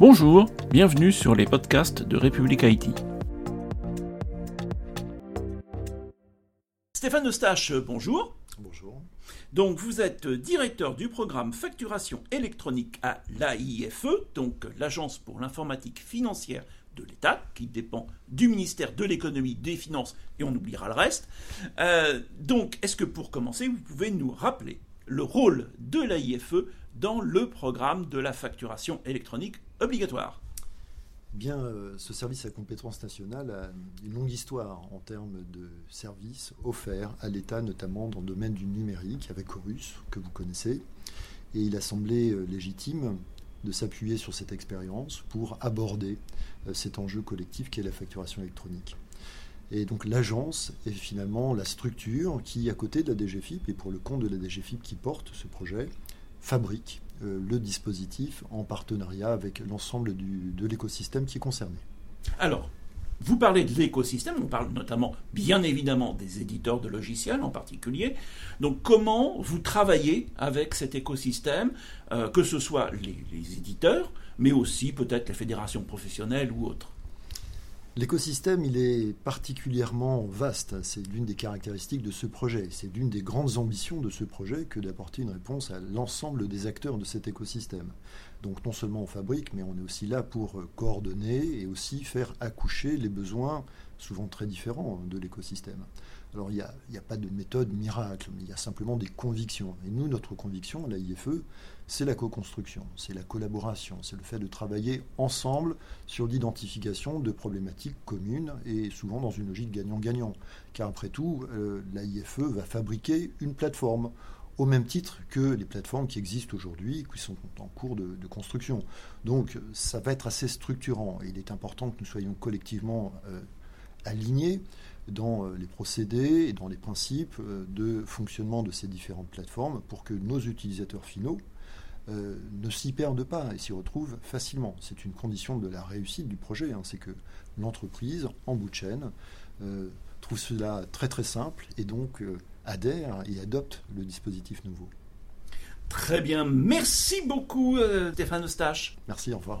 Bonjour, bienvenue sur les podcasts de République Haïti. Stéphane Eustache, bonjour. Bonjour. Donc vous êtes directeur du programme facturation électronique à l'AIFE, donc l'Agence pour l'informatique financière de l'État, qui dépend du ministère de l'économie, des finances, et on oubliera le reste. Euh, donc, est-ce que pour commencer, vous pouvez nous rappeler le rôle de l'AIFE dans le programme de la facturation électronique obligatoire Bien, euh, ce service à compétence nationale a une longue histoire en termes de services offerts à l'État, notamment dans le domaine du numérique, avec Chorus, que vous connaissez. Et il a semblé euh, légitime de s'appuyer sur cette expérience pour aborder euh, cet enjeu collectif qui est la facturation électronique. Et donc l'agence est finalement la structure qui, à côté de la DGFIP et pour le compte de la DGFIP qui porte ce projet, fabrique euh, le dispositif en partenariat avec l'ensemble de l'écosystème qui est concerné. Alors, vous parlez de l'écosystème, on parle notamment, bien évidemment, des éditeurs de logiciels en particulier. Donc, comment vous travaillez avec cet écosystème, euh, que ce soit les éditeurs, mais aussi peut-être les fédérations professionnelles ou autres? L'écosystème, il est particulièrement vaste. C'est l'une des caractéristiques de ce projet. C'est l'une des grandes ambitions de ce projet que d'apporter une réponse à l'ensemble des acteurs de cet écosystème. Donc non seulement on fabrique, mais on est aussi là pour coordonner et aussi faire accoucher les besoins souvent très différents de l'écosystème. Alors il n'y a, pas de méthode miracle, mais il y a simplement des convictions. Et nous, notre conviction à l'AIFE, c'est la co-construction, c'est la collaboration, c'est le fait de travailler ensemble sur l'identification de problématiques communes et souvent dans une logique gagnant-gagnant. Car après tout, euh, l'AIFE va fabriquer une plateforme au même titre que les plateformes qui existent aujourd'hui, qui sont en cours de, construction. Donc ça va être assez structurant et il est important que nous soyons collectivement euh, alignés dans euh, les procédés et dans les principes euh, de fonctionnement de ces différentes plateformes pour que nos utilisateurs finaux euh, ne s'y perdent pas et s'y retrouvent facilement. C'est une condition de la réussite du projet, hein. c'est que l'entreprise, en bout de chaîne, trouve cela très très simple et donc adhère et adopte le dispositif nouveau. Très bien, merci beaucoup Stéphane Eustache. Merci, au revoir.